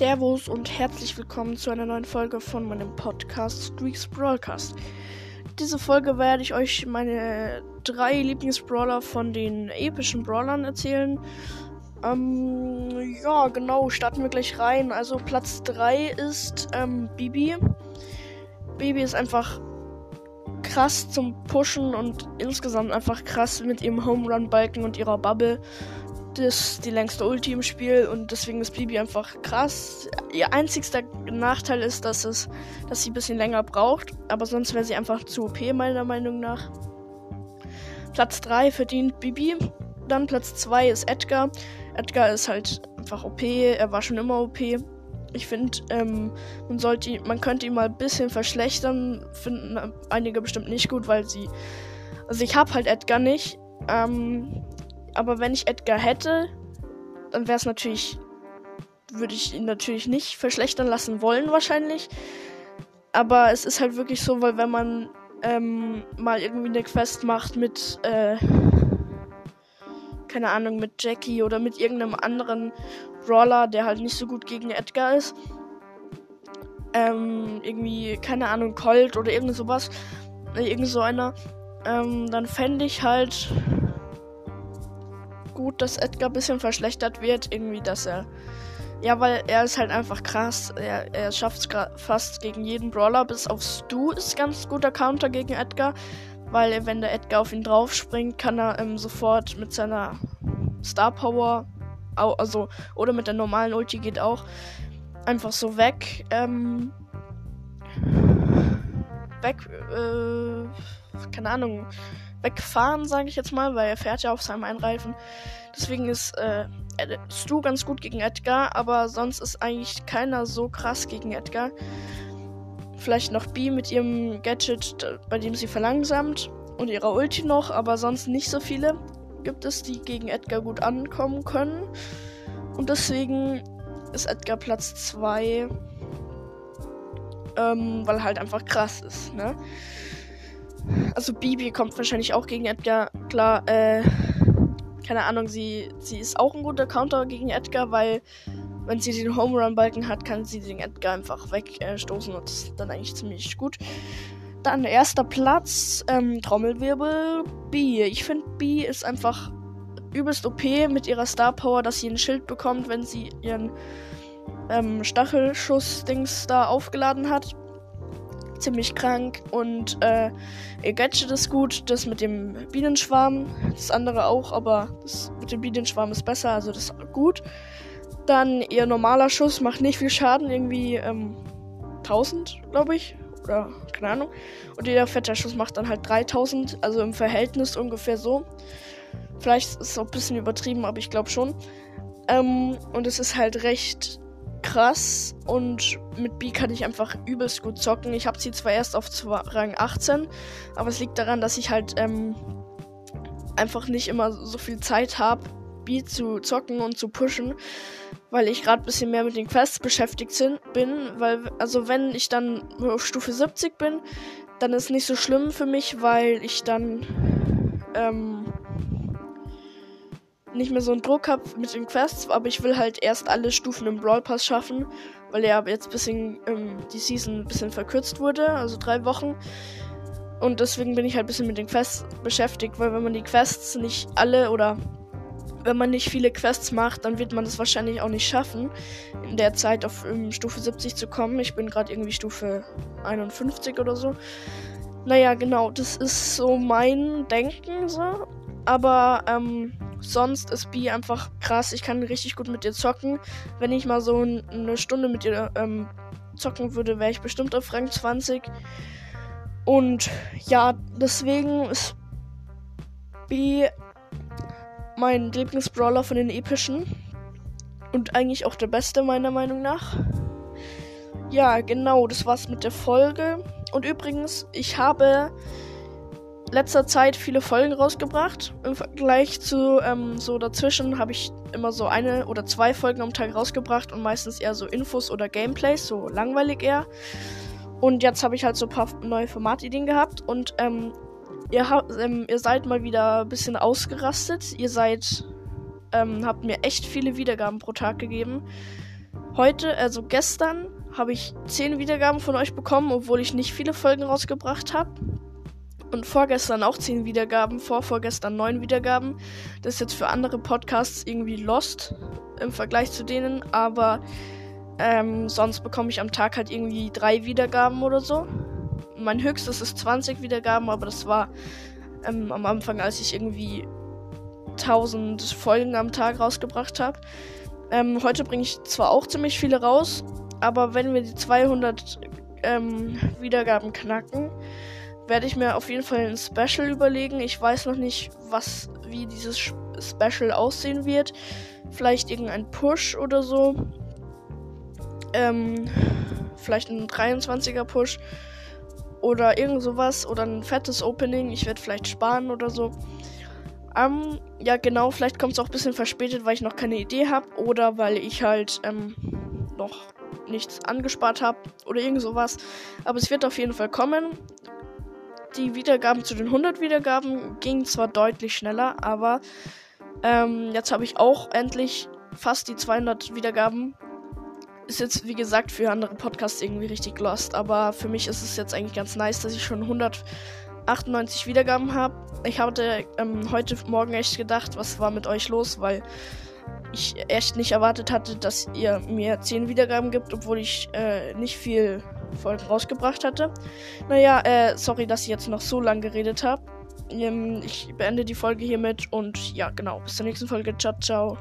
Servus und herzlich willkommen zu einer neuen Folge von meinem Podcast Streaks Broadcast. Diese Folge werde ich euch meine drei Lieblingsbrawler von den epischen Brawlern erzählen. Ähm, ja, genau, starten wir gleich rein. Also Platz 3 ist ähm, Bibi. Bibi ist einfach krass zum Pushen und insgesamt einfach krass mit ihrem Home Run Balken und ihrer Bubble das die längste Ulti im Spiel und deswegen ist Bibi einfach krass. Ihr einzigster Nachteil ist, dass es, dass sie ein bisschen länger braucht, aber sonst wäre sie einfach zu OP meiner Meinung nach. Platz 3 verdient Bibi. Dann Platz 2 ist Edgar. Edgar ist halt einfach OP, er war schon immer OP. Ich finde, ähm, man man könnte ihn mal ein bisschen verschlechtern. Finden einige bestimmt nicht gut, weil sie. Also ich habe halt Edgar nicht. Ähm, aber wenn ich Edgar hätte, dann wäre es natürlich, würde ich ihn natürlich nicht verschlechtern lassen wollen wahrscheinlich. Aber es ist halt wirklich so, weil wenn man ähm, mal irgendwie eine Quest macht mit, äh, keine Ahnung, mit Jackie oder mit irgendeinem anderen Brawler, der halt nicht so gut gegen Edgar ist, ähm, irgendwie, keine Ahnung, Colt oder irgend sowas, äh, irgend so einer, ähm, dann fände ich halt gut, dass Edgar ein bisschen verschlechtert wird. Irgendwie, dass er. Ja, weil er ist halt einfach krass. Er, er schafft es fast gegen jeden Brawler. Bis auf Stu ist ganz guter Counter gegen Edgar. Weil wenn der Edgar auf ihn drauf springt, kann er ähm, sofort mit seiner Star Power, also oder mit der normalen Ulti geht auch, einfach so weg. Ähm, weg, äh, keine Ahnung, wegfahren, sage ich jetzt mal, weil er fährt ja auf seinem Einreifen. Deswegen ist äh, Stu ganz gut gegen Edgar, aber sonst ist eigentlich keiner so krass gegen Edgar. Vielleicht noch B mit ihrem Gadget, bei dem sie verlangsamt und ihrer Ulti noch, aber sonst nicht so viele gibt es, die gegen Edgar gut ankommen können. Und deswegen ist Edgar Platz 2, ähm, weil er halt einfach krass ist, ne? Also Bibi kommt wahrscheinlich auch gegen Edgar. Klar, äh, keine Ahnung, sie, sie ist auch ein guter Counter gegen Edgar, weil wenn sie den Home Run Balken hat, kann sie den Edgar einfach wegstoßen äh, und das ist dann eigentlich ziemlich gut. Dann erster Platz, ähm, Trommelwirbel, B. Ich finde B ist einfach übelst OP mit ihrer Star Power, dass sie ein Schild bekommt, wenn sie ihren ähm, Stachelschuss-Dings da aufgeladen hat ziemlich krank und äh, ihr Gadget ist gut, das mit dem Bienenschwarm, das andere auch, aber das mit dem Bienenschwarm ist besser, also das ist gut. Dann ihr normaler Schuss macht nicht viel Schaden, irgendwie ähm, 1000, glaube ich, oder keine Ahnung. Und jeder fette Schuss macht dann halt 3000, also im Verhältnis ungefähr so. Vielleicht ist es auch ein bisschen übertrieben, aber ich glaube schon. Ähm, und es ist halt recht krass und mit B kann ich einfach übelst gut zocken. Ich habe sie zwar erst auf Rang 18, aber es liegt daran, dass ich halt ähm, einfach nicht immer so viel Zeit habe, B zu zocken und zu pushen, weil ich gerade ein bisschen mehr mit den Quests beschäftigt bin. Weil, also wenn ich dann auf Stufe 70 bin, dann ist nicht so schlimm für mich, weil ich dann ähm, nicht mehr so einen Druck habe mit den Quests, aber ich will halt erst alle Stufen im Brawl Pass schaffen, weil er jetzt ein bisschen ähm, die Season ein bisschen verkürzt wurde, also drei Wochen. Und deswegen bin ich halt ein bisschen mit den Quests beschäftigt, weil wenn man die Quests nicht alle oder wenn man nicht viele Quests macht, dann wird man das wahrscheinlich auch nicht schaffen, in der Zeit auf um, Stufe 70 zu kommen. Ich bin gerade irgendwie Stufe 51 oder so. Naja, genau, das ist so mein Denken so. Aber ähm, sonst ist B einfach krass. Ich kann richtig gut mit ihr zocken. Wenn ich mal so eine Stunde mit ihr ähm, zocken würde, wäre ich bestimmt auf Rang 20. Und ja, deswegen ist B mein Lieblingsbrawler von den epischen. Und eigentlich auch der beste, meiner Meinung nach. Ja, genau, das war's mit der Folge. Und übrigens, ich habe letzter Zeit viele Folgen rausgebracht. Im Vergleich zu ähm, so dazwischen habe ich immer so eine oder zwei Folgen am Tag rausgebracht und meistens eher so Infos oder Gameplays, so langweilig eher. Und jetzt habe ich halt so ein paar neue Formatideen gehabt und ähm, ihr, ähm, ihr seid mal wieder ein bisschen ausgerastet. Ihr seid, ähm, habt mir echt viele Wiedergaben pro Tag gegeben. Heute, also gestern, habe ich 10 Wiedergaben von euch bekommen, obwohl ich nicht viele Folgen rausgebracht habe. Und vorgestern auch 10 Wiedergaben, vorvorgestern 9 Wiedergaben. Das ist jetzt für andere Podcasts irgendwie lost im Vergleich zu denen, aber ähm, sonst bekomme ich am Tag halt irgendwie 3 Wiedergaben oder so. Mein höchstes ist 20 Wiedergaben, aber das war ähm, am Anfang, als ich irgendwie 1000 Folgen am Tag rausgebracht habe. Ähm, heute bringe ich zwar auch ziemlich viele raus, aber wenn wir die 200 ähm, Wiedergaben knacken, werde ich mir auf jeden Fall ein Special überlegen. Ich weiß noch nicht, was, wie dieses Special aussehen wird. Vielleicht irgendein Push oder so. Ähm, vielleicht ein 23er Push. Oder irgend sowas. Oder ein fettes Opening. Ich werde vielleicht sparen oder so. Ähm, ja, genau, vielleicht kommt es auch ein bisschen verspätet, weil ich noch keine Idee habe. Oder weil ich halt ähm, noch nichts angespart habe. Oder irgend sowas. Aber es wird auf jeden Fall kommen die Wiedergaben zu den 100 Wiedergaben gingen zwar deutlich schneller, aber ähm, jetzt habe ich auch endlich fast die 200 Wiedergaben. Ist jetzt, wie gesagt, für andere Podcasts irgendwie richtig lost, aber für mich ist es jetzt eigentlich ganz nice, dass ich schon 198 Wiedergaben habe. Ich hatte ähm, heute Morgen echt gedacht, was war mit euch los, weil ich echt nicht erwartet hatte, dass ihr mir 10 Wiedergaben gibt, obwohl ich äh, nicht viel Folgen rausgebracht hatte. Naja, äh, sorry, dass ich jetzt noch so lange geredet habe. Ähm, ich beende die Folge hiermit und ja, genau. Bis zur nächsten Folge. Ciao, ciao.